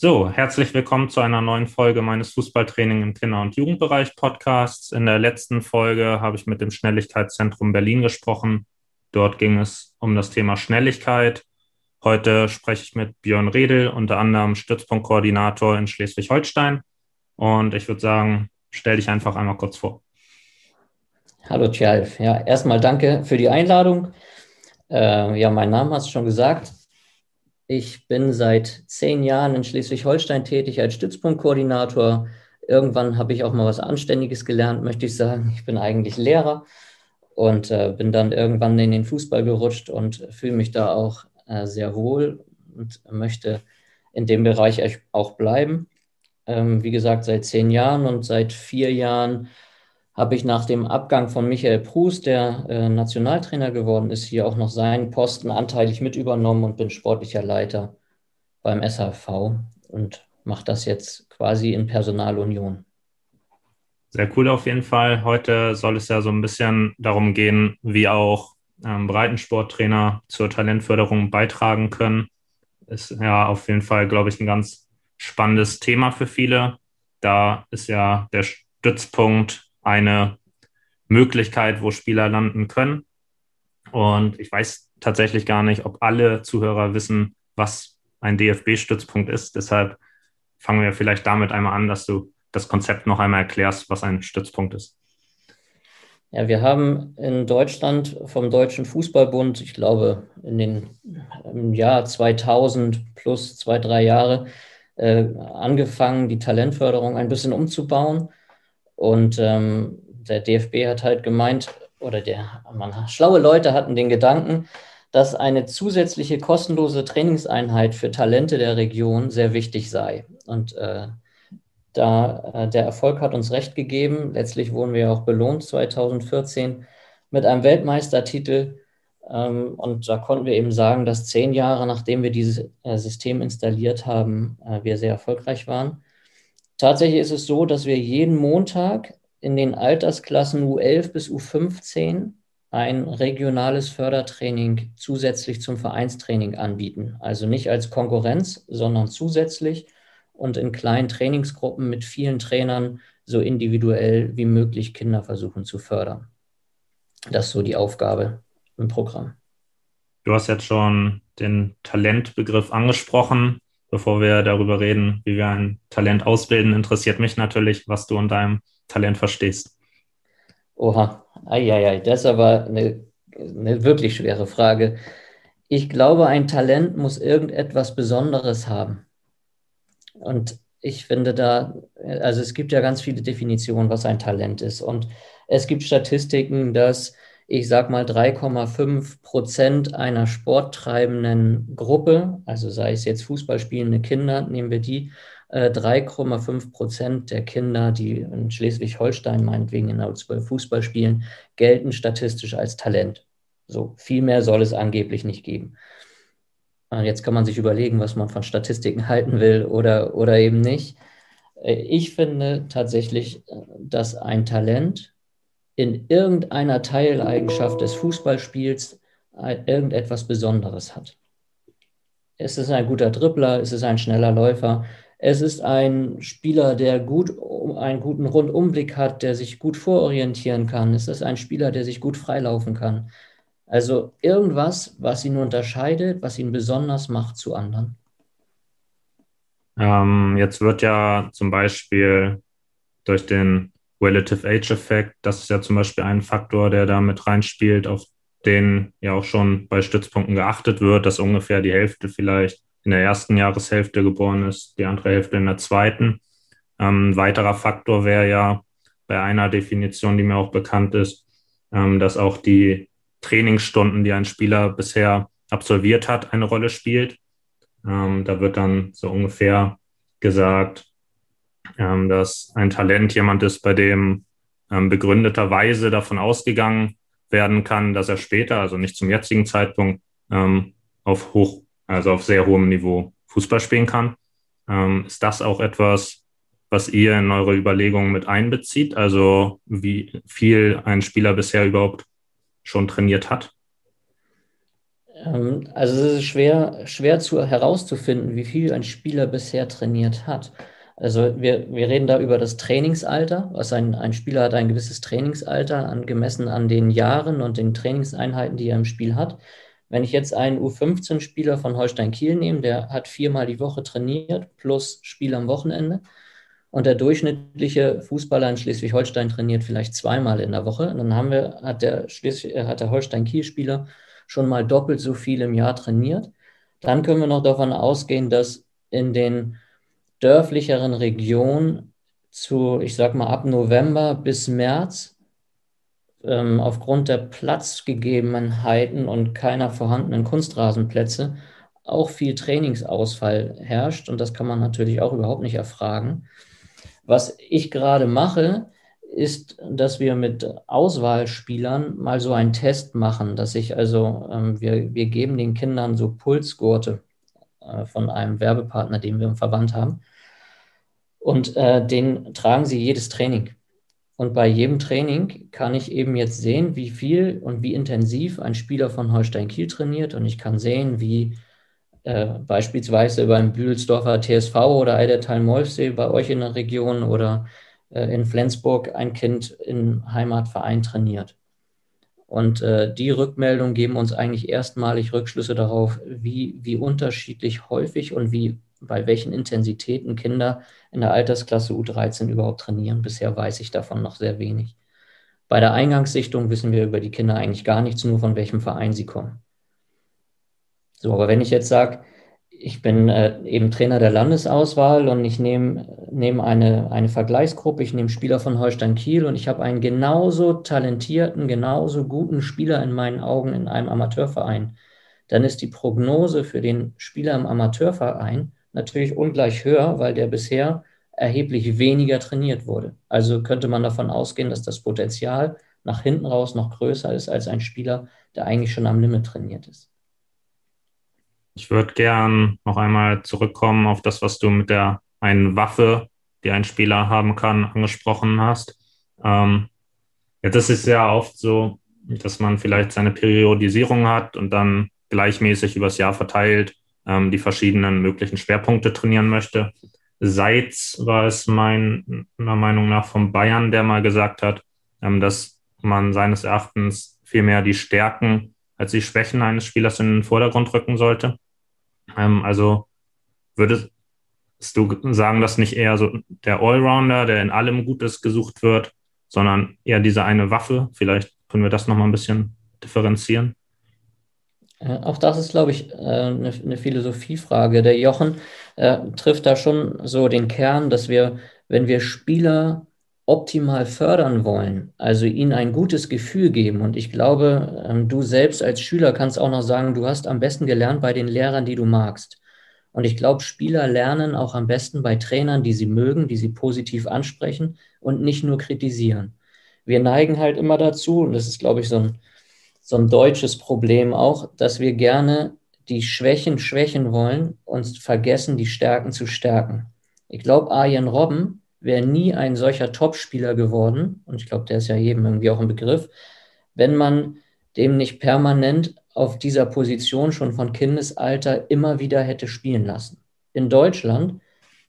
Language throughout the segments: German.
So, herzlich willkommen zu einer neuen Folge meines Fußballtraining im Kinder- und Jugendbereich Podcasts. In der letzten Folge habe ich mit dem Schnelligkeitszentrum Berlin gesprochen. Dort ging es um das Thema Schnelligkeit. Heute spreche ich mit Björn Redel, unter anderem Stützpunktkoordinator in Schleswig-Holstein. Und ich würde sagen, stell dich einfach einmal kurz vor. Hallo Tjalf. Ja, erstmal danke für die Einladung. Äh, ja, mein Name hast du schon gesagt. Ich bin seit zehn Jahren in Schleswig-Holstein tätig als Stützpunktkoordinator. Irgendwann habe ich auch mal was Anständiges gelernt, möchte ich sagen. Ich bin eigentlich Lehrer und äh, bin dann irgendwann in den Fußball gerutscht und fühle mich da auch äh, sehr wohl und möchte in dem Bereich auch bleiben. Ähm, wie gesagt, seit zehn Jahren und seit vier Jahren habe ich nach dem Abgang von Michael Prus, der äh, Nationaltrainer geworden ist, hier auch noch seinen Posten anteilig mit übernommen und bin sportlicher Leiter beim SHV und mache das jetzt quasi in Personalunion. Sehr cool auf jeden Fall. Heute soll es ja so ein bisschen darum gehen, wie auch ähm, Breitensporttrainer zur Talentförderung beitragen können. Ist ja auf jeden Fall, glaube ich, ein ganz spannendes Thema für viele. Da ist ja der Stützpunkt eine Möglichkeit, wo Spieler landen können. Und ich weiß tatsächlich gar nicht, ob alle Zuhörer wissen, was ein DFB-Stützpunkt ist. Deshalb fangen wir vielleicht damit einmal an, dass du das Konzept noch einmal erklärst, was ein Stützpunkt ist. Ja, wir haben in Deutschland vom Deutschen Fußballbund, ich glaube, in den im Jahr 2000 plus zwei, drei Jahre äh, angefangen, die Talentförderung ein bisschen umzubauen. Und ähm, der DFB hat halt gemeint, oder der, man, schlaue Leute hatten den Gedanken, dass eine zusätzliche kostenlose Trainingseinheit für Talente der Region sehr wichtig sei. Und äh, da äh, der Erfolg hat uns recht gegeben. Letztlich wurden wir auch belohnt 2014 mit einem Weltmeistertitel. Ähm, und da konnten wir eben sagen, dass zehn Jahre nachdem wir dieses äh, System installiert haben, äh, wir sehr erfolgreich waren. Tatsächlich ist es so, dass wir jeden Montag in den Altersklassen U11 bis U15 ein regionales Fördertraining zusätzlich zum Vereinstraining anbieten. Also nicht als Konkurrenz, sondern zusätzlich und in kleinen Trainingsgruppen mit vielen Trainern so individuell wie möglich Kinder versuchen zu fördern. Das ist so die Aufgabe im Programm. Du hast jetzt schon den Talentbegriff angesprochen. Bevor wir darüber reden, wie wir ein Talent ausbilden, interessiert mich natürlich, was du unter einem Talent verstehst. Oha, Eieiei, das ist aber eine, eine wirklich schwere Frage. Ich glaube, ein Talent muss irgendetwas Besonderes haben. Und ich finde da, also es gibt ja ganz viele Definitionen, was ein Talent ist. Und es gibt Statistiken, dass ich sag mal 3,5 Prozent einer sporttreibenden Gruppe, also sei es jetzt Fußballspielende Kinder, nehmen wir die, 3,5 äh, Prozent der Kinder, die in Schleswig-Holstein meinetwegen in der 12 Fußball spielen, gelten statistisch als Talent. So viel mehr soll es angeblich nicht geben. Äh, jetzt kann man sich überlegen, was man von Statistiken halten will oder, oder eben nicht. Äh, ich finde tatsächlich, dass ein Talent in irgendeiner Teileigenschaft des Fußballspiels irgendetwas Besonderes hat. Es ist ein guter Dribbler, es ist ein schneller Läufer, es ist ein Spieler, der gut einen guten Rundumblick hat, der sich gut vororientieren kann. Es ist ein Spieler, der sich gut freilaufen kann. Also irgendwas, was ihn unterscheidet, was ihn besonders macht zu anderen. Ähm, jetzt wird ja zum Beispiel durch den Relative Age Effekt, das ist ja zum Beispiel ein Faktor, der da mit reinspielt, auf den ja auch schon bei Stützpunkten geachtet wird, dass ungefähr die Hälfte vielleicht in der ersten Jahreshälfte geboren ist, die andere Hälfte in der zweiten. Ähm, ein weiterer Faktor wäre ja bei einer Definition, die mir auch bekannt ist, ähm, dass auch die Trainingsstunden, die ein Spieler bisher absolviert hat, eine Rolle spielt. Ähm, da wird dann so ungefähr gesagt, ähm, dass ein Talent jemand ist, bei dem ähm, begründeterweise davon ausgegangen werden kann, dass er später, also nicht zum jetzigen Zeitpunkt, ähm, auf hoch, also auf sehr hohem Niveau Fußball spielen kann. Ähm, ist das auch etwas, was ihr in eure Überlegungen mit einbezieht? Also wie viel ein Spieler bisher überhaupt schon trainiert hat? Ähm, also es ist schwer, schwer zu, herauszufinden, wie viel ein Spieler bisher trainiert hat. Also wir, wir reden da über das Trainingsalter. Was ein, ein Spieler hat ein gewisses Trainingsalter, angemessen an den Jahren und den Trainingseinheiten, die er im Spiel hat. Wenn ich jetzt einen U15-Spieler von Holstein Kiel nehme, der hat viermal die Woche trainiert, plus Spiel am Wochenende. Und der durchschnittliche Fußballer in Schleswig-Holstein trainiert vielleicht zweimal in der Woche. dann haben wir, hat der, hat der Holstein-Kiel-Spieler schon mal doppelt so viel im Jahr trainiert. Dann können wir noch davon ausgehen, dass in den dörflicheren Regionen zu, ich sag mal, ab November bis März ähm, aufgrund der Platzgegebenheiten und keiner vorhandenen Kunstrasenplätze auch viel Trainingsausfall herrscht. Und das kann man natürlich auch überhaupt nicht erfragen. Was ich gerade mache, ist, dass wir mit Auswahlspielern mal so einen Test machen, dass ich also, ähm, wir, wir geben den Kindern so Pulsgurte äh, von einem Werbepartner, den wir im Verband haben. Und äh, den tragen sie jedes Training. Und bei jedem Training kann ich eben jetzt sehen, wie viel und wie intensiv ein Spieler von Holstein Kiel trainiert. Und ich kann sehen, wie äh, beispielsweise beim Büdelsdorfer TSV oder Eidertal Molfsee bei euch in der Region oder äh, in Flensburg ein Kind im Heimatverein trainiert. Und äh, die Rückmeldungen geben uns eigentlich erstmalig Rückschlüsse darauf, wie, wie unterschiedlich häufig und wie bei welchen Intensitäten Kinder in der Altersklasse U13 überhaupt trainieren. Bisher weiß ich davon noch sehr wenig. Bei der Eingangssichtung wissen wir über die Kinder eigentlich gar nichts, nur von welchem Verein sie kommen. So, aber wenn ich jetzt sage, ich bin äh, eben Trainer der Landesauswahl und ich nehme nehm eine, eine Vergleichsgruppe, ich nehme Spieler von Holstein Kiel und ich habe einen genauso talentierten, genauso guten Spieler in meinen Augen in einem Amateurverein, dann ist die Prognose für den Spieler im Amateurverein natürlich ungleich höher, weil der bisher erheblich weniger trainiert wurde. Also könnte man davon ausgehen, dass das Potenzial nach hinten raus noch größer ist als ein Spieler, der eigentlich schon am Limit trainiert ist. Ich würde gern noch einmal zurückkommen auf das, was du mit der einen Waffe, die ein Spieler haben kann, angesprochen hast. Ähm, ja, das ist ja oft so, dass man vielleicht seine Periodisierung hat und dann gleichmäßig übers Jahr verteilt ähm, die verschiedenen möglichen Schwerpunkte trainieren möchte. Seitz war es meiner Meinung nach von Bayern, der mal gesagt hat, ähm, dass man seines Erachtens vielmehr die Stärken als die Schwächen eines Spielers in den Vordergrund rücken sollte. Ähm, also würdest du sagen, dass nicht eher so der Allrounder, der in allem Gutes gesucht wird, sondern eher diese eine Waffe? Vielleicht können wir das nochmal ein bisschen differenzieren. Äh, auch das ist, glaube ich, eine, äh, eine Philosophiefrage. Der Jochen äh, trifft da schon so den Kern, dass wir, wenn wir Spieler optimal fördern wollen, also ihnen ein gutes Gefühl geben. Und ich glaube, ähm, du selbst als Schüler kannst auch noch sagen, du hast am besten gelernt bei den Lehrern, die du magst. Und ich glaube, Spieler lernen auch am besten bei Trainern, die sie mögen, die sie positiv ansprechen und nicht nur kritisieren. Wir neigen halt immer dazu, und das ist, glaube ich, so ein, so ein deutsches Problem auch, dass wir gerne die Schwächen schwächen wollen und vergessen, die Stärken zu stärken. Ich glaube, Arjen Robben wäre nie ein solcher Topspieler geworden, und ich glaube, der ist ja jedem irgendwie auch ein Begriff, wenn man dem nicht permanent auf dieser Position schon von Kindesalter immer wieder hätte spielen lassen. In Deutschland,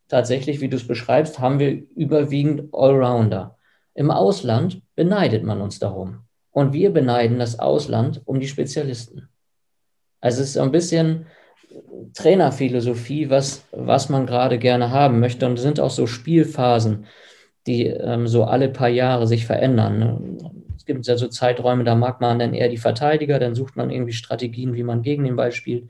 tatsächlich, wie du es beschreibst, haben wir überwiegend Allrounder. Im Ausland beneidet man uns darum. Und wir beneiden das Ausland um die Spezialisten. Also es ist ein bisschen Trainerphilosophie, was, was man gerade gerne haben möchte. Und es sind auch so Spielphasen, die ähm, so alle paar Jahre sich verändern. Ne? Es gibt ja so Zeiträume, da mag man dann eher die Verteidiger, dann sucht man irgendwie Strategien, wie man gegen den Ball spielt.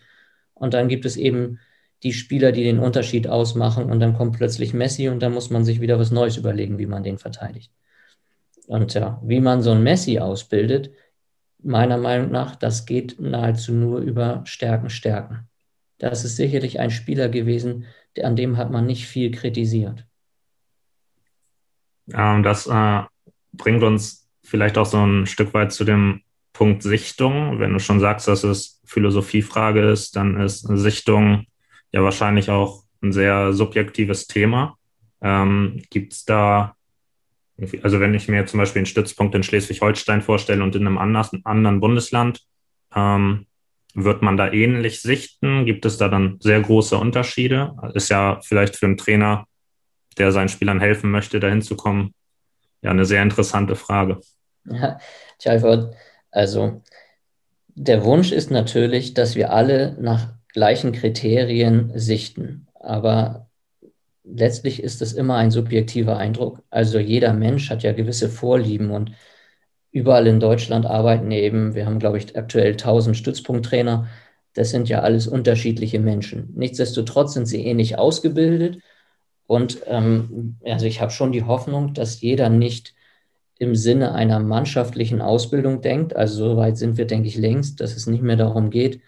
Und dann gibt es eben die Spieler, die den Unterschied ausmachen. Und dann kommt plötzlich Messi und dann muss man sich wieder was Neues überlegen, wie man den verteidigt. Und ja, wie man so ein Messi ausbildet, meiner Meinung nach, das geht nahezu nur über Stärken, Stärken. Das ist sicherlich ein Spieler gewesen, an dem hat man nicht viel kritisiert. Das äh, bringt uns vielleicht auch so ein Stück weit zu dem Punkt Sichtung. Wenn du schon sagst, dass es Philosophiefrage ist, dann ist Sichtung ja wahrscheinlich auch ein sehr subjektives Thema. Ähm, Gibt es da also wenn ich mir zum Beispiel einen Stützpunkt in Schleswig-Holstein vorstelle und in einem anderen Bundesland, ähm, wird man da ähnlich sichten? Gibt es da dann sehr große Unterschiede? Ist ja vielleicht für einen Trainer, der seinen Spielern helfen möchte, dahin zu kommen, ja eine sehr interessante Frage. Ja, Chalford, also der Wunsch ist natürlich, dass wir alle nach gleichen Kriterien sichten. Aber letztlich ist es immer ein subjektiver Eindruck. Also jeder Mensch hat ja gewisse Vorlieben und überall in Deutschland arbeiten eben, wir haben, glaube ich, aktuell 1000 Stützpunkttrainer. Das sind ja alles unterschiedliche Menschen. Nichtsdestotrotz sind sie ähnlich ausgebildet. Und ähm, also ich habe schon die Hoffnung, dass jeder nicht im Sinne einer mannschaftlichen Ausbildung denkt. Also so weit sind wir, denke ich, längst, dass es nicht mehr darum geht,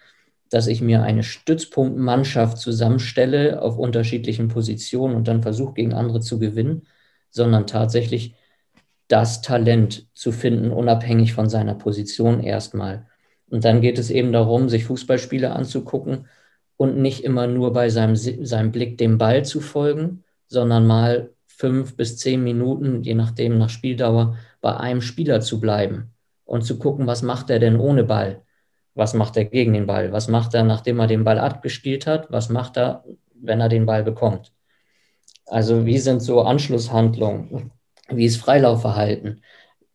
dass ich mir eine Stützpunktmannschaft zusammenstelle auf unterschiedlichen Positionen und dann versuche, gegen andere zu gewinnen, sondern tatsächlich das Talent zu finden, unabhängig von seiner Position erstmal. Und dann geht es eben darum, sich Fußballspiele anzugucken und nicht immer nur bei seinem, seinem Blick dem Ball zu folgen, sondern mal fünf bis zehn Minuten, je nachdem nach Spieldauer, bei einem Spieler zu bleiben und zu gucken, was macht er denn ohne Ball was macht er gegen den Ball? Was macht er, nachdem er den Ball abgespielt hat? Was macht er, wenn er den Ball bekommt? Also wie sind so Anschlusshandlungen? Wie ist Freilaufverhalten?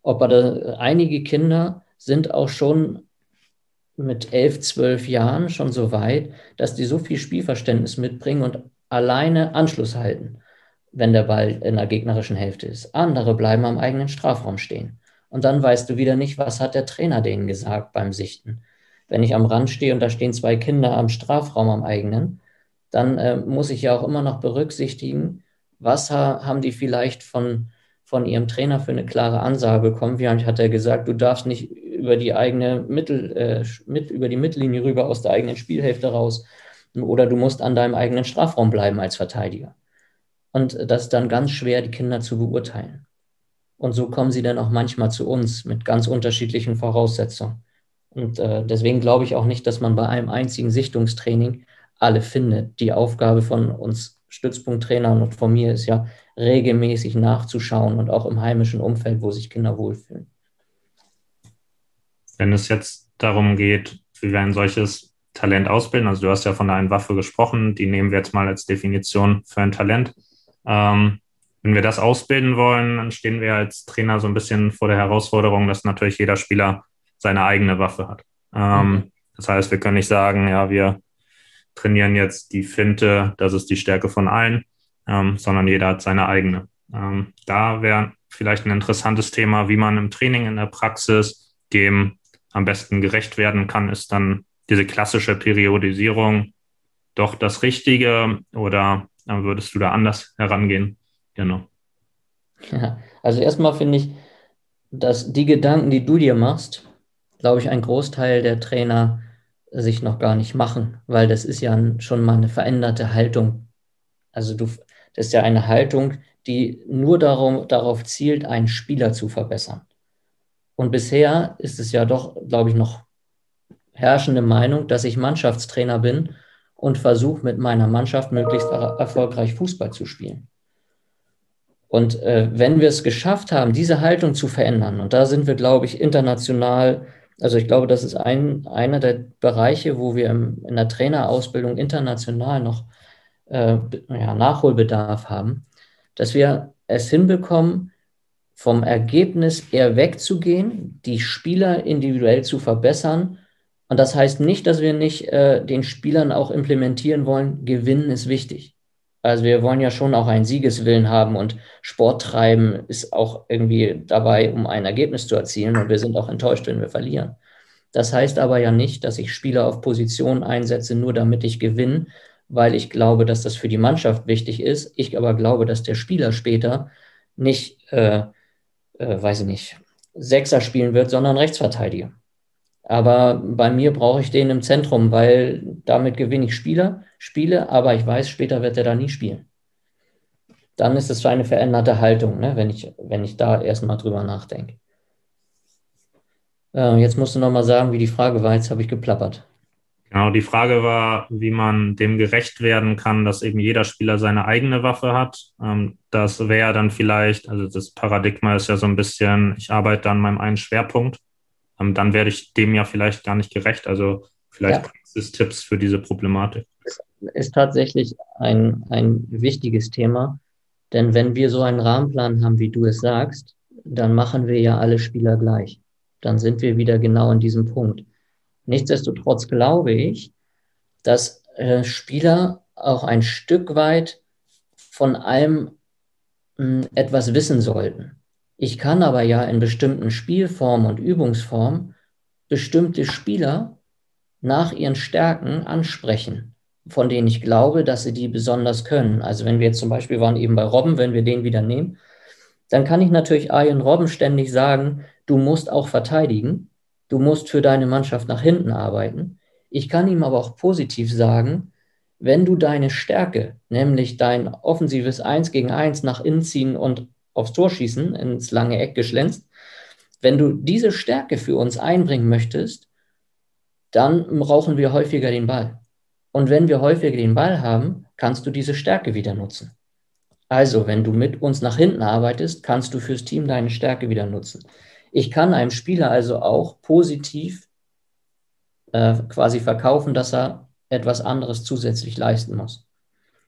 Ob er da, einige Kinder sind auch schon mit elf, zwölf Jahren schon so weit, dass die so viel Spielverständnis mitbringen und alleine Anschluss halten, wenn der Ball in der gegnerischen Hälfte ist. Andere bleiben am eigenen Strafraum stehen. Und dann weißt du wieder nicht, was hat der Trainer denen gesagt beim Sichten wenn ich am Rand stehe und da stehen zwei Kinder am Strafraum am eigenen, dann äh, muss ich ja auch immer noch berücksichtigen, was ha haben die vielleicht von, von ihrem Trainer für eine klare Ansage bekommen. Wie hat er gesagt, du darfst nicht über die eigene Mittel, äh, mit, über die Mittellinie rüber aus der eigenen Spielhälfte raus oder du musst an deinem eigenen Strafraum bleiben als Verteidiger. Und das ist dann ganz schwer, die Kinder zu beurteilen. Und so kommen sie dann auch manchmal zu uns mit ganz unterschiedlichen Voraussetzungen. Und äh, deswegen glaube ich auch nicht, dass man bei einem einzigen Sichtungstraining alle findet. Die Aufgabe von uns Stützpunkttrainern und von mir ist ja, regelmäßig nachzuschauen und auch im heimischen Umfeld, wo sich Kinder wohlfühlen. Wenn es jetzt darum geht, wie wir ein solches Talent ausbilden, also du hast ja von einer Waffe gesprochen, die nehmen wir jetzt mal als Definition für ein Talent. Ähm, wenn wir das ausbilden wollen, dann stehen wir als Trainer so ein bisschen vor der Herausforderung, dass natürlich jeder Spieler seine eigene Waffe hat. Ähm, mhm. Das heißt, wir können nicht sagen, ja, wir trainieren jetzt die Finte, das ist die Stärke von allen, ähm, sondern jeder hat seine eigene. Ähm, da wäre vielleicht ein interessantes Thema, wie man im Training, in der Praxis dem am besten gerecht werden kann, ist dann diese klassische Periodisierung doch das Richtige oder äh, würdest du da anders herangehen? Genau. Ja, also erstmal finde ich, dass die Gedanken, die du dir machst, glaube ich, ein Großteil der Trainer sich noch gar nicht machen, weil das ist ja schon mal eine veränderte Haltung. Also du, das ist ja eine Haltung, die nur darum, darauf zielt, einen Spieler zu verbessern. Und bisher ist es ja doch, glaube ich, noch herrschende Meinung, dass ich Mannschaftstrainer bin und versuche mit meiner Mannschaft möglichst erfolgreich Fußball zu spielen. Und äh, wenn wir es geschafft haben, diese Haltung zu verändern, und da sind wir, glaube ich, international also ich glaube, das ist ein, einer der Bereiche, wo wir im, in der Trainerausbildung international noch äh, ja, Nachholbedarf haben, dass wir es hinbekommen, vom Ergebnis eher wegzugehen, die Spieler individuell zu verbessern. Und das heißt nicht, dass wir nicht äh, den Spielern auch implementieren wollen, gewinnen ist wichtig. Also wir wollen ja schon auch einen Siegeswillen haben und Sport treiben ist auch irgendwie dabei, um ein Ergebnis zu erzielen und wir sind auch enttäuscht, wenn wir verlieren. Das heißt aber ja nicht, dass ich Spieler auf Positionen einsetze, nur damit ich gewinne, weil ich glaube, dass das für die Mannschaft wichtig ist. Ich aber glaube, dass der Spieler später nicht, äh, äh, weiß ich nicht, Sechser spielen wird, sondern Rechtsverteidiger. Aber bei mir brauche ich den im Zentrum, weil damit gewinne ich Spieler, Spiele, aber ich weiß, später wird er da nie spielen. Dann ist es für eine veränderte Haltung, ne, wenn, ich, wenn ich da erstmal drüber nachdenke. Äh, jetzt musst du nochmal sagen, wie die Frage war. Jetzt habe ich geplappert. Genau, die Frage war, wie man dem gerecht werden kann, dass eben jeder Spieler seine eigene Waffe hat. Ähm, das wäre dann vielleicht, also das Paradigma ist ja so ein bisschen, ich arbeite an meinem einen Schwerpunkt ähm, dann werde ich dem ja vielleicht gar nicht gerecht. Also vielleicht ja. Praxistipps für diese Problematik. Ist, ist tatsächlich ein, ein wichtiges Thema, denn wenn wir so einen Rahmenplan haben, wie du es sagst, dann machen wir ja alle Spieler gleich. Dann sind wir wieder genau in diesem Punkt. Nichtsdestotrotz glaube ich, dass äh, Spieler auch ein Stück weit von allem mh, hm, etwas wissen sollten. Ich kann aber ja in bestimmten Spielformen und Übungsformen bestimmte Spieler nach ihren Stärken ansprechen, von denen ich glaube, dass sie die besonders können. Also wenn wir jetzt zum Beispiel waren eben bei Robben, wenn wir den wieder nehmen, dann kann ich natürlich Ian Robben ständig sagen, du musst auch verteidigen, du musst für deine Mannschaft nach hinten arbeiten. Ich kann ihm aber auch positiv sagen, wenn du deine Stärke, nämlich dein offensives 1 gegen 1 nach innen ziehen und aufs Tor schießen, ins lange Eck geschlänzt, wenn du diese Stärke für uns einbringen möchtest, dann brauchen wir häufiger den Ball. Und wenn wir häufiger den Ball haben, kannst du diese Stärke wieder nutzen. Also, wenn du mit uns nach hinten arbeitest, kannst du fürs Team deine Stärke wieder nutzen. Ich kann einem Spieler also auch positiv äh, quasi verkaufen, dass er etwas anderes zusätzlich leisten muss.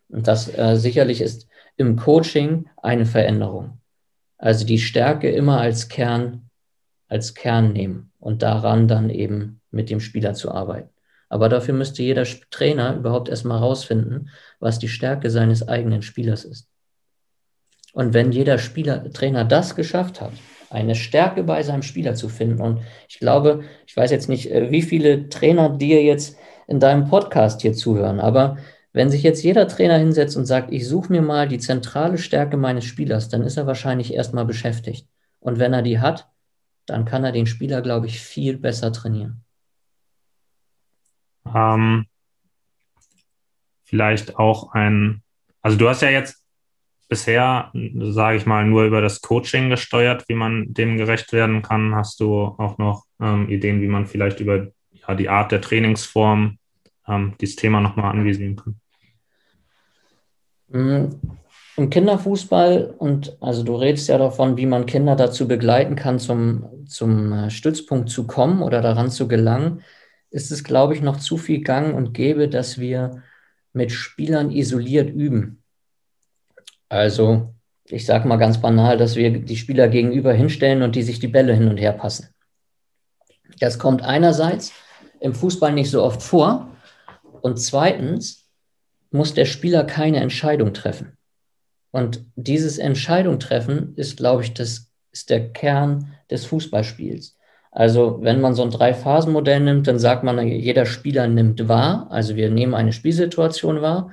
Und das äh, sicherlich ist im Coaching eine Veränderung. Also die Stärke immer als Kern, als Kern nehmen und daran dann eben mit dem Spieler zu arbeiten. Aber dafür müsste jeder Trainer überhaupt erstmal rausfinden, was die Stärke seines eigenen Spielers ist. Und wenn jeder Spieler, Trainer das geschafft hat, eine Stärke bei seinem Spieler zu finden, und ich glaube, ich weiß jetzt nicht, äh, wie viele Trainer dir jetzt in deinem Podcast hier zuhören, aber wenn sich jetzt jeder Trainer hinsetzt und sagt, ich suche mir mal die zentrale Stärke meines Spielers, dann ist er wahrscheinlich erstmal beschäftigt. Und wenn er die hat, dann kann er den Spieler, glaube ich, viel besser trainieren. Ähm, vielleicht auch ein, also du hast ja jetzt bisher, sage ich mal, nur über das Coaching gesteuert, wie man dem gerecht werden kann. Hast du auch noch ähm, Ideen, wie man vielleicht über ja, die Art der Trainingsform ähm, dieses Thema nochmal anvisieren kann? Im Kinderfußball, und also du redest ja davon, wie man Kinder dazu begleiten kann, zum, zum äh, Stützpunkt zu kommen oder daran zu gelangen, ist es, glaube ich, noch zu viel gang und gäbe, dass wir mit Spielern isoliert üben. Also, ich sage mal ganz banal, dass wir die Spieler gegenüber hinstellen und die sich die Bälle hin und her passen. Das kommt einerseits im Fußball nicht so oft vor und zweitens muss der Spieler keine Entscheidung treffen. Und dieses Entscheidung treffen ist, glaube ich, das ist der Kern des Fußballspiels. Also wenn man so ein Drei-Phasen-Modell nimmt, dann sagt man, jeder Spieler nimmt wahr. Also wir nehmen eine Spielsituation wahr.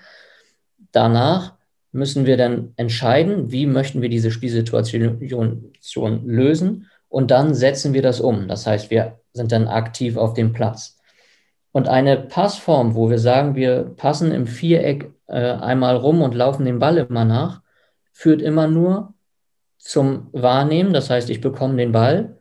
Danach müssen wir dann entscheiden, wie möchten wir diese Spielsituation lösen und dann setzen wir das um. Das heißt, wir sind dann aktiv auf dem Platz. Und eine Passform, wo wir sagen, wir passen im Viereck äh, einmal rum und laufen den Ball immer nach, führt immer nur zum Wahrnehmen, das heißt, ich bekomme den Ball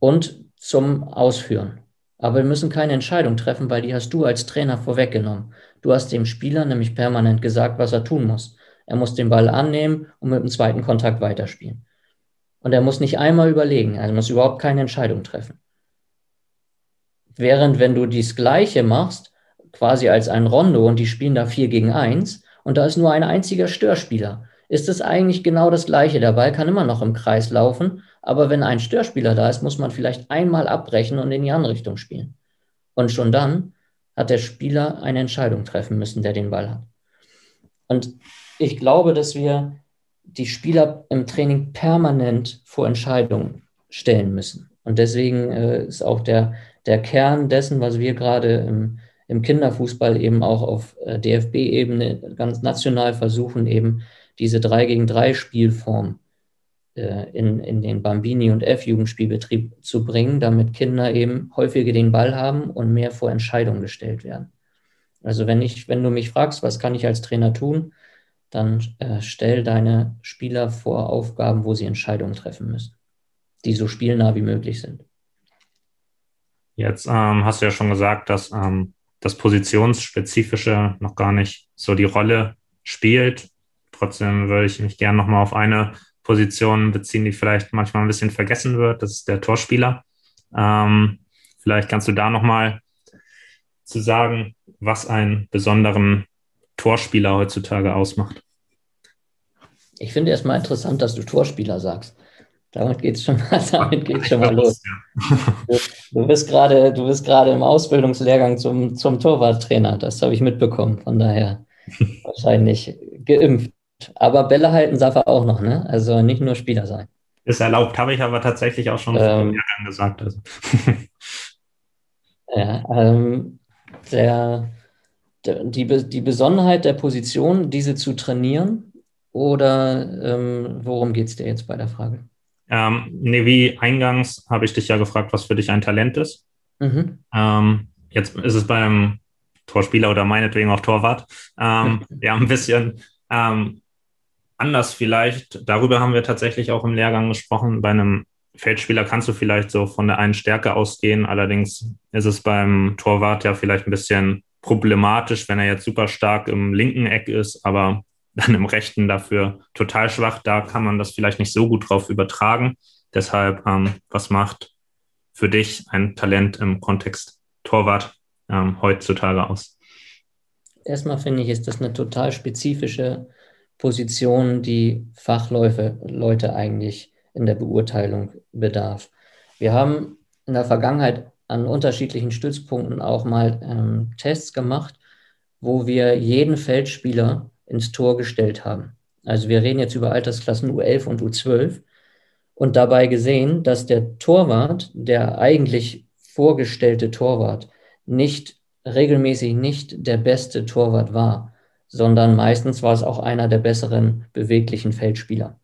und zum Ausführen. Aber wir müssen keine Entscheidung treffen, weil die hast du als Trainer vorweggenommen. Du hast dem Spieler nämlich permanent gesagt, was er tun muss. Er muss den Ball annehmen und mit dem zweiten Kontakt weiterspielen. Und er muss nicht einmal überlegen, er muss überhaupt keine Entscheidung treffen. Während wenn du dies Gleiche machst, quasi als ein Rondo und die spielen da vier gegen eins und da ist nur ein einziger Störspieler, ist es eigentlich genau das Gleiche. Der Ball kann immer noch im Kreis laufen, aber wenn ein Störspieler da ist, muss man vielleicht einmal abbrechen und in die andere Richtung spielen. Und schon dann hat der Spieler eine Entscheidung treffen müssen, der den Ball hat. Und ich glaube, dass wir die Spieler im Training permanent vor Entscheidungen stellen müssen. Und deswegen äh, ist auch der, der Kern dessen, was wir gerade im, im Kinderfußball eben auch auf äh, DFB-Ebene ganz national versuchen, eben diese 3 gegen 3 Spielform äh, in, in den Bambini- und F-Jugendspielbetrieb zu bringen, damit Kinder eben häufiger den Ball haben und mehr vor Entscheidungen gestellt werden. Also wenn ich, wenn du mich fragst, was kann ich als Trainer tun, dann äh, stell deine Spieler vor Aufgaben, wo sie Entscheidungen treffen müssen, die so spielnah wie möglich sind. Jetzt ähm, hast du ja schon gesagt, dass ähm, das Positionsspezifische noch gar nicht so die Rolle spielt. Trotzdem würde ich mich gerne nochmal auf eine Positionen beziehen, die vielleicht manchmal ein bisschen vergessen wird. Das ist der Torspieler. Ähm, vielleicht kannst du da nochmal zu sagen, was einen besonderen Torspieler heutzutage ausmacht? Ich finde erstmal interessant, dass du Torspieler sagst. Damit geht es schon mal, damit geht's schon mal los. Du, du bist gerade, du bist gerade im Ausbildungslehrgang zum, zum Torwarttrainer. Das habe ich mitbekommen. Von daher wahrscheinlich geimpft. Aber Bälle halten darf er auch noch, ne? Also nicht nur Spieler sein. Ist erlaubt, habe ich aber tatsächlich auch schon ähm, Lehrgang gesagt. Also. ja, ähm, der, der, die, die Besonderheit der Position, diese zu trainieren, oder ähm, worum geht es dir jetzt bei der Frage? Ähm, nee, wie eingangs habe ich dich ja gefragt, was für dich ein Talent ist. Mhm. Ähm, jetzt ist es beim Torspieler oder meinetwegen auch Torwart. Ähm, ja, ein bisschen ähm, anders vielleicht. Darüber haben wir tatsächlich auch im Lehrgang gesprochen. Bei einem Feldspieler kannst du vielleicht so von der einen Stärke ausgehen. Allerdings ist es beim Torwart ja vielleicht ein bisschen problematisch, wenn er jetzt super stark im linken Eck ist, aber dann im rechten dafür total schwach. Da kann man das vielleicht nicht so gut drauf übertragen. Deshalb, ähm, was macht für dich ein Talent im Kontext Torwart ähm, heutzutage aus? Erstmal finde ich, ist das eine total spezifische Position, die Fachläufe Leute eigentlich in der Beurteilung bedarf. Wir haben in der Vergangenheit an unterschiedlichen Stützpunkten auch mal ähm, Tests gemacht, wo wir jeden Feldspieler ins Tor gestellt haben. Also wir reden jetzt über Altersklassen U11 und U12 und dabei gesehen, dass der Torwart, der eigentlich vorgestellte Torwart, nicht regelmäßig nicht der beste Torwart war, sondern meistens war es auch einer der besseren beweglichen Feldspieler.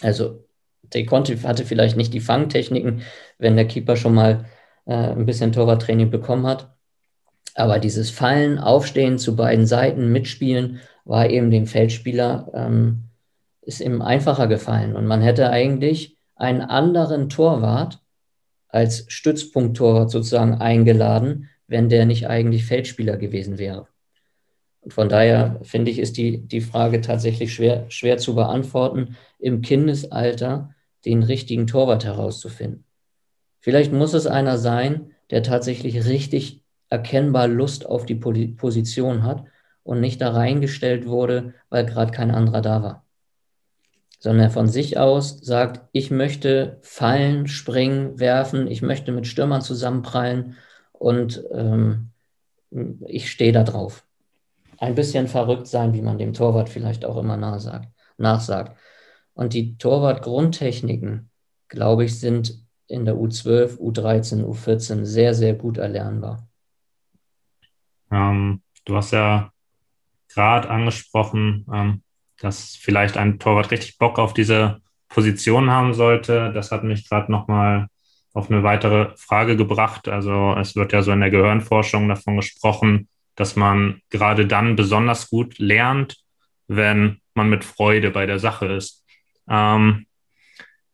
Also der konnte, hatte vielleicht nicht die Fangtechniken, wenn der Keeper schon mal äh, ein bisschen Torwarttraining bekommen hat. Aber dieses Fallen, Aufstehen zu beiden Seiten, Mitspielen war eben dem Feldspieler, ähm, ist ihm einfacher gefallen. Und man hätte eigentlich einen anderen Torwart als Stützpunkttorwart sozusagen eingeladen, wenn der nicht eigentlich Feldspieler gewesen wäre. Und von daher finde ich, ist die, die Frage tatsächlich schwer, schwer zu beantworten, im Kindesalter den richtigen Torwart herauszufinden. Vielleicht muss es einer sein, der tatsächlich richtig erkennbar Lust auf die Position hat und nicht da reingestellt wurde, weil gerade kein anderer da war. Sondern er von sich aus sagt, ich möchte fallen, springen, werfen, ich möchte mit Stürmern zusammenprallen und ähm, ich stehe da drauf. Ein bisschen verrückt sein, wie man dem Torwart vielleicht auch immer nachsagt, nachsagt. Und die Torwart-Grundtechniken, glaube ich, sind in der U12, U13, U14 sehr, sehr gut erlernbar. Ähm, du hast ja gerade angesprochen, ähm, dass vielleicht ein Torwart richtig Bock auf diese Position haben sollte. Das hat mich gerade nochmal auf eine weitere Frage gebracht. Also es wird ja so in der Gehirnforschung davon gesprochen, dass man gerade dann besonders gut lernt, wenn man mit Freude bei der Sache ist. Ähm,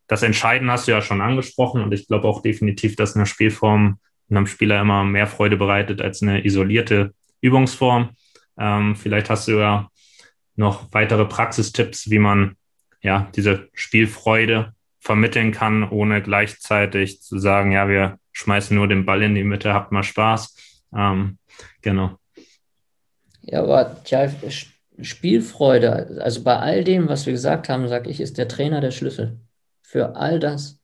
das Entscheiden hast du ja schon angesprochen und ich glaube auch definitiv, dass eine Spielform einem Spieler immer mehr Freude bereitet als eine isolierte Übungsform. Ähm, vielleicht hast du ja noch weitere Praxistipps, wie man ja diese Spielfreude vermitteln kann, ohne gleichzeitig zu sagen, ja, wir schmeißen nur den Ball in die Mitte, habt mal Spaß. Ähm, genau. Ja, aber tja, Spielfreude, also bei all dem, was wir gesagt haben, sage ich, ist der Trainer der Schlüssel für all das.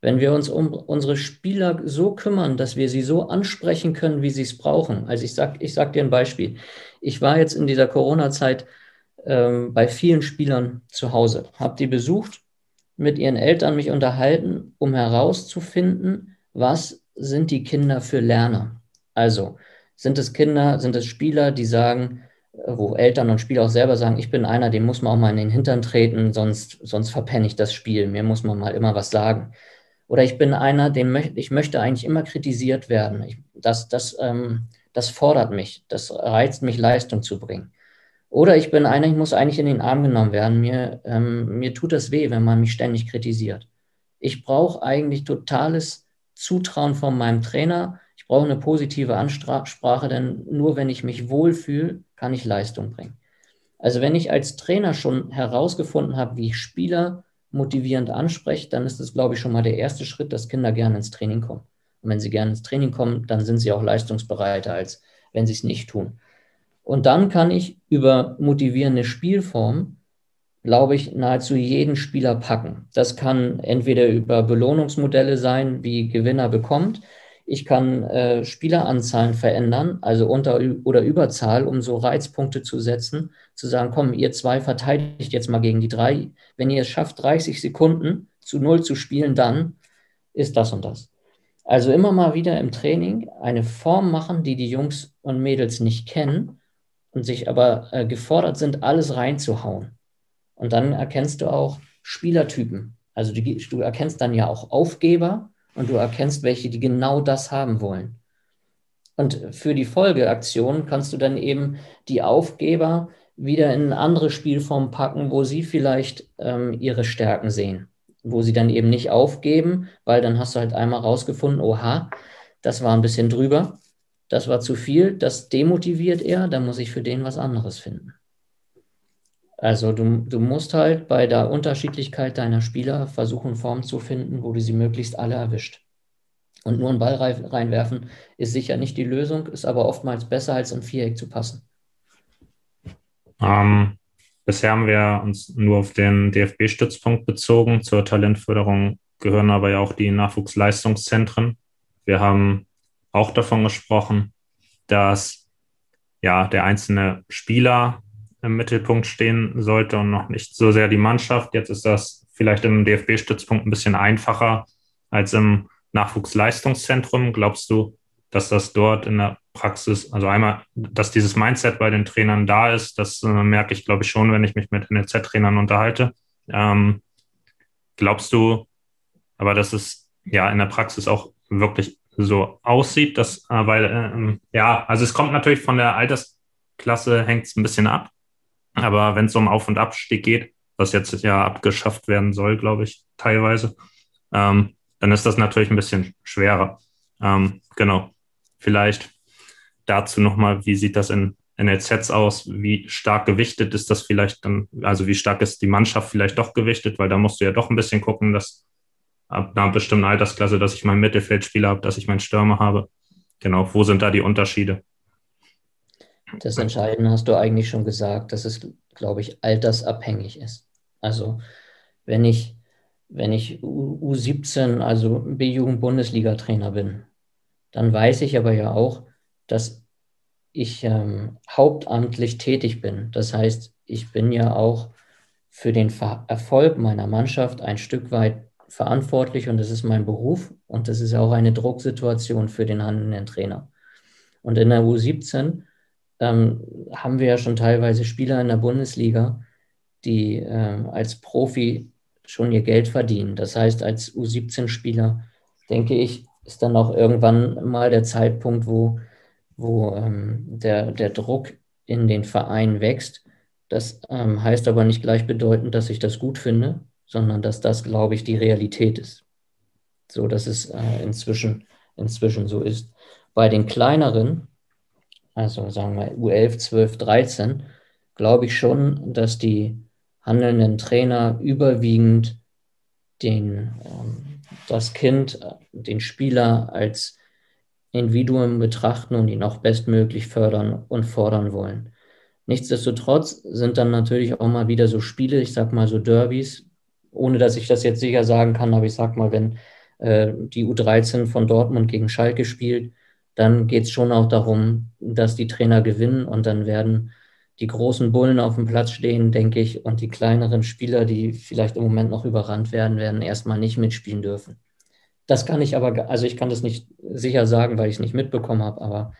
Wenn wir uns um unsere Spieler so kümmern, dass wir sie so ansprechen können, wie sie es brauchen. Also ich sage ich sag dir ein Beispiel. Ich war jetzt in dieser Corona-Zeit ähm, bei vielen Spielern zu Hause, habe die besucht, mit ihren Eltern mich unterhalten, um herauszufinden, was sind die Kinder für Lerner. Also sind es Kinder, sind es Spieler, die sagen, wo Eltern und Spieler auch selber sagen, ich bin einer, dem muss man auch mal in den Hintern treten, sonst, sonst verpenne ich das Spiel, mir muss man mal immer was sagen. Oder ich bin einer, dem möcht, ich möchte eigentlich immer kritisiert werden. Ich, das, das, ähm, das fordert mich, das reizt mich, Leistung zu bringen. Oder ich bin einer, ich muss eigentlich in den Arm genommen werden. Mir, ähm, mir tut das weh, wenn man mich ständig kritisiert. Ich brauche eigentlich totales Zutrauen von meinem Trainer. Ich brauche eine positive Ansprache, denn nur wenn ich mich wohlfühle, kann ich Leistung bringen. Also wenn ich als Trainer schon herausgefunden habe, wie ich Spieler motivierend anspreche, dann ist das, glaube ich, schon mal der erste Schritt, dass Kinder gerne ins Training kommen. Und wenn sie gerne ins Training kommen, dann sind sie auch leistungsbereiter, als wenn sie es nicht tun. Und dann kann ich über motivierende Spielformen, glaube ich, nahezu jeden Spieler packen. Das kann entweder über Belohnungsmodelle sein, wie Gewinner bekommt. Ich kann äh, Spieleranzahlen verändern, also Unter- oder Überzahl, um so Reizpunkte zu setzen, zu sagen, komm, ihr zwei verteidigt jetzt mal gegen die drei. Wenn ihr es schafft, 30 Sekunden zu null zu spielen, dann ist das und das. Also immer mal wieder im Training eine Form machen, die die Jungs und Mädels nicht kennen und sich aber äh, gefordert sind, alles reinzuhauen. Und dann erkennst du auch Spielertypen. Also du, du erkennst dann ja auch Aufgeber und du erkennst welche, die genau das haben wollen. Und für die Folgeaktion kannst du dann eben die Aufgeber wieder in andere Spielformen packen, wo sie vielleicht ähm, ihre Stärken sehen wo sie dann eben nicht aufgeben, weil dann hast du halt einmal rausgefunden, oha, das war ein bisschen drüber, das war zu viel, das demotiviert er, dann muss ich für den was anderes finden. Also du, du musst halt bei der Unterschiedlichkeit deiner Spieler versuchen, Formen zu finden, wo du sie möglichst alle erwischt. Und nur einen Ball reinwerfen ist sicher nicht die Lösung, ist aber oftmals besser, als im Viereck zu passen. Ähm, Bisher haben wir uns nur auf den DFB-Stützpunkt bezogen. Zur Talentförderung gehören aber ja auch die Nachwuchsleistungszentren. Wir haben auch davon gesprochen, dass ja der einzelne Spieler im Mittelpunkt stehen sollte und noch nicht so sehr die Mannschaft. Jetzt ist das vielleicht im DFB-Stützpunkt ein bisschen einfacher als im Nachwuchsleistungszentrum. Glaubst du, dass das dort in der Praxis, also einmal, dass dieses Mindset bei den Trainern da ist, das äh, merke ich, glaube ich, schon, wenn ich mich mit NLZ-Trainern unterhalte. Ähm, glaubst du aber, dass es ja in der Praxis auch wirklich so aussieht, dass, äh, weil, äh, ja, also es kommt natürlich von der Altersklasse, hängt es ein bisschen ab. Aber wenn es um Auf- und Abstieg geht, was jetzt ja abgeschafft werden soll, glaube ich, teilweise, ähm, dann ist das natürlich ein bisschen schwerer. Ähm, genau. Vielleicht dazu nochmal, wie sieht das in NLZs aus? Wie stark gewichtet ist das vielleicht dann? Also wie stark ist die Mannschaft vielleicht doch gewichtet? Weil da musst du ja doch ein bisschen gucken, dass ab einer bestimmten Altersklasse, dass ich meinen Mittelfeldspieler habe, dass ich meinen Stürmer habe. Genau, wo sind da die Unterschiede? Das Entscheidende hast du eigentlich schon gesagt, dass es, glaube ich, altersabhängig ist. Also wenn ich, wenn ich U17, also B-Jugend-Bundesliga-Trainer bin, dann weiß ich aber ja auch, dass ich ähm, hauptamtlich tätig bin. Das heißt, ich bin ja auch für den Ver Erfolg meiner Mannschaft ein Stück weit verantwortlich und das ist mein Beruf und das ist auch eine Drucksituation für den handelnden Trainer. Und in der U17 ähm, haben wir ja schon teilweise Spieler in der Bundesliga, die äh, als Profi schon ihr Geld verdienen. Das heißt, als U17-Spieler, denke ich, ist dann auch irgendwann mal der Zeitpunkt, wo wo ähm, der, der Druck in den Verein wächst. Das ähm, heißt aber nicht gleichbedeutend, dass ich das gut finde, sondern dass das, glaube ich, die Realität ist. So dass es äh, inzwischen, inzwischen so ist. Bei den kleineren, also sagen wir U11, 12, 13, glaube ich schon, dass die handelnden Trainer überwiegend den, ähm, das Kind, den Spieler als Individuum betrachten und ihn auch bestmöglich fördern und fordern wollen. Nichtsdestotrotz sind dann natürlich auch mal wieder so Spiele, ich sag mal so Derbys, ohne dass ich das jetzt sicher sagen kann, aber ich sag mal, wenn äh, die U13 von Dortmund gegen Schalke spielt, dann geht es schon auch darum, dass die Trainer gewinnen und dann werden die großen Bullen auf dem Platz stehen, denke ich, und die kleineren Spieler, die vielleicht im Moment noch überrannt werden, werden erstmal nicht mitspielen dürfen. Das kann ich aber, also ich kann das nicht sicher sagen, weil ich es nicht mitbekommen habe, aber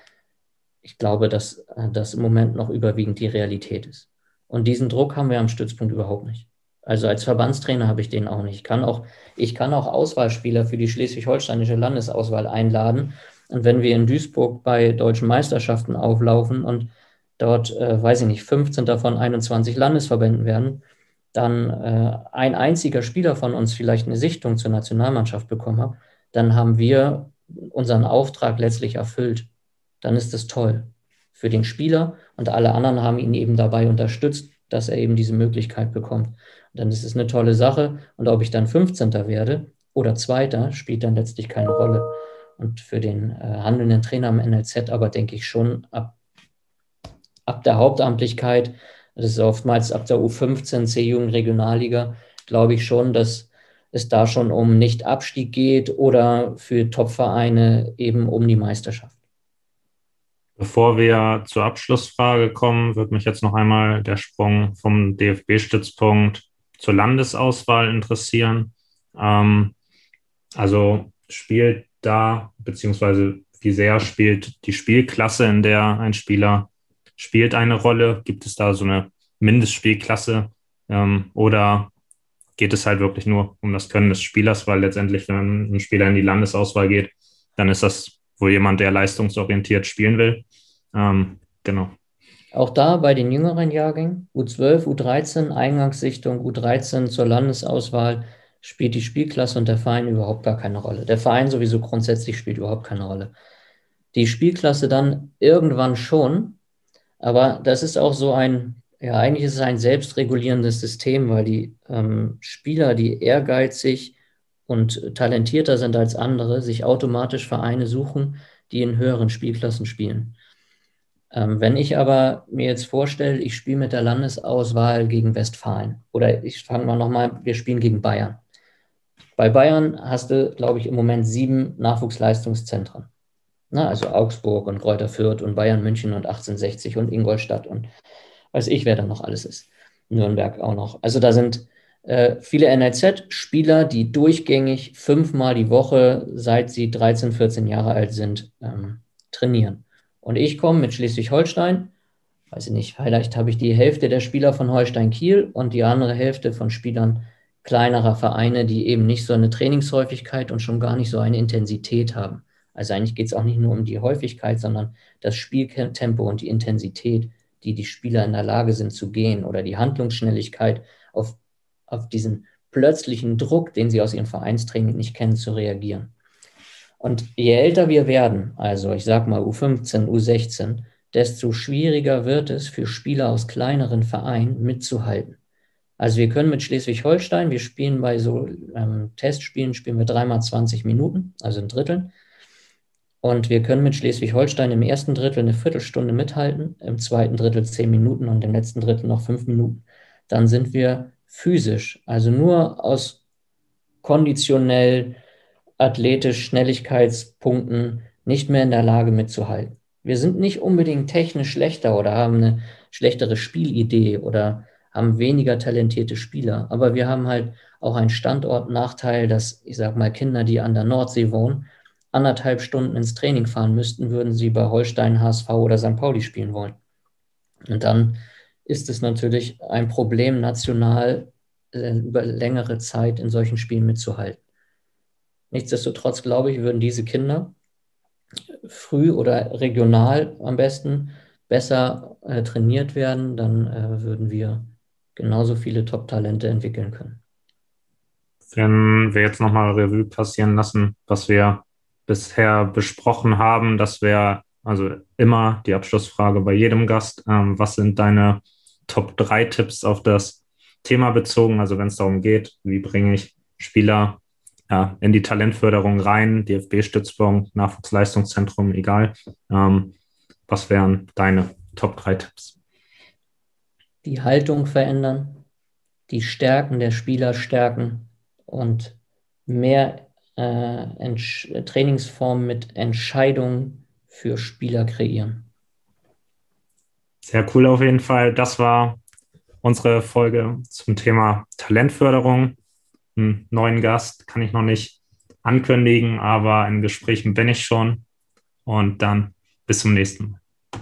ich glaube, dass äh, das im Moment noch überwiegend die Realität ist. Und diesen Druck haben wir am Stützpunkt überhaupt nicht. Also als Verbandstrainer habe ich den auch nicht. Ich kann auch, ich kann auch Auswahlspieler für die schleswig-holsteinische Landesauswahl einladen. Und wenn wir in Duisburg bei deutschen Meisterschaften auflaufen und dort, äh, weiß ich nicht, 15 davon 21 Landesverbänden werden, dann äh, ein einziger Spieler von uns vielleicht eine Sichtung zur Nationalmannschaft bekommen hat, dann haben wir unseren Auftrag letztlich erfüllt. Dann ist es toll für den Spieler und alle anderen haben ihn eben dabei unterstützt, dass er eben diese Möglichkeit bekommt. Und dann ist es eine tolle Sache und ob ich dann 15. werde oder Zweiter, spielt dann letztlich keine Rolle. Und für den äh, handelnden Trainer am NLZ aber denke ich schon ab, ab der Hauptamtlichkeit, das ist oftmals ab der U15 C-Jugend Regionalliga, glaube ich schon, dass es da schon um Nicht-Abstieg geht oder für Top-Vereine eben um die Meisterschaft. Bevor wir zur Abschlussfrage kommen, wird mich jetzt noch einmal der Sprung vom DFB-Stützpunkt zur Landesauswahl interessieren. Ähm, also spielt da, beziehungsweise wie sehr spielt die Spielklasse, in der ein Spieler spielt, eine Rolle? Gibt es da so eine Mindestspielklasse ähm, oder geht es halt wirklich nur um das Können des Spielers, weil letztendlich, wenn ein Spieler in die Landesauswahl geht, dann ist das wohl jemand, der leistungsorientiert spielen will. Ähm, genau. Auch da bei den jüngeren Jahrgängen, U12, U13, Eingangssichtung, U13 zur Landesauswahl, spielt die Spielklasse und der Verein überhaupt gar keine Rolle. Der Verein sowieso grundsätzlich spielt überhaupt keine Rolle. Die Spielklasse dann irgendwann schon, aber das ist auch so ein ja, eigentlich ist es ein selbstregulierendes System, weil die ähm, Spieler, die ehrgeizig und talentierter sind als andere, sich automatisch Vereine suchen, die in höheren Spielklassen spielen. Ähm, wenn ich aber mir jetzt vorstelle, ich spiele mit der Landesauswahl gegen Westfalen oder ich fange mal nochmal, wir spielen gegen Bayern. Bei Bayern hast du, glaube ich, im Moment sieben Nachwuchsleistungszentren. Na, also Augsburg und Kräuter Fürth und Bayern München und 1860 und Ingolstadt und weiß ich, wer da noch alles ist. Nürnberg auch noch. Also da sind äh, viele NLZ-Spieler, die durchgängig fünfmal die Woche, seit sie 13, 14 Jahre alt sind, ähm, trainieren. Und ich komme mit Schleswig-Holstein, weiß ich nicht, vielleicht habe ich die Hälfte der Spieler von Holstein Kiel und die andere Hälfte von Spielern kleinerer Vereine, die eben nicht so eine Trainingshäufigkeit und schon gar nicht so eine Intensität haben. Also eigentlich geht es auch nicht nur um die Häufigkeit, sondern das Spieltempo und die Intensität die die Spieler in der Lage sind zu gehen oder die Handlungsschnelligkeit auf, auf diesen plötzlichen Druck, den sie aus ihrem Vereinstraining nicht kennen, zu reagieren. Und je älter wir werden, also ich sag mal U15, U16, desto schwieriger wird es für Spieler aus kleineren Vereinen mitzuhalten. Also wir können mit Schleswig-Holstein, wir spielen bei so ähm, Testspielen, spielen wir dreimal 20 Minuten, also ein Drittel. Und wir können mit Schleswig-Holstein im ersten Drittel eine Viertelstunde mithalten, im zweiten Drittel zehn Minuten und im letzten Drittel noch fünf Minuten. Dann sind wir physisch, also nur aus konditionell, athletisch, Schnelligkeitspunkten nicht mehr in der Lage mitzuhalten. Wir sind nicht unbedingt technisch schlechter oder haben eine schlechtere Spielidee oder haben weniger talentierte Spieler, aber wir haben halt auch einen Standortnachteil, dass ich sag mal Kinder, die an der Nordsee wohnen, anderthalb Stunden ins Training fahren müssten, würden sie bei Holstein, HSV oder St. Pauli spielen wollen. Und dann ist es natürlich ein Problem, national äh, über längere Zeit in solchen Spielen mitzuhalten. Nichtsdestotrotz glaube ich, würden diese Kinder früh oder regional am besten besser äh, trainiert werden, dann äh, würden wir genauso viele Top-Talente entwickeln können. Wenn wir jetzt nochmal Revue passieren lassen, was wir bisher besprochen haben. Das wäre also immer die Abschlussfrage bei jedem Gast. Ähm, was sind deine Top 3 Tipps auf das Thema bezogen? Also wenn es darum geht, wie bringe ich Spieler ja, in die Talentförderung rein, DFB-Stützpunkt, Nachwuchsleistungszentrum, egal. Ähm, was wären deine Top 3 Tipps? Die Haltung verändern, die Stärken der Spieler stärken und mehr äh, Trainingsform mit Entscheidungen für Spieler kreieren. Sehr cool auf jeden Fall. Das war unsere Folge zum Thema Talentförderung. Einen neuen Gast kann ich noch nicht ankündigen, aber in Gesprächen bin ich schon. Und dann bis zum nächsten Mal.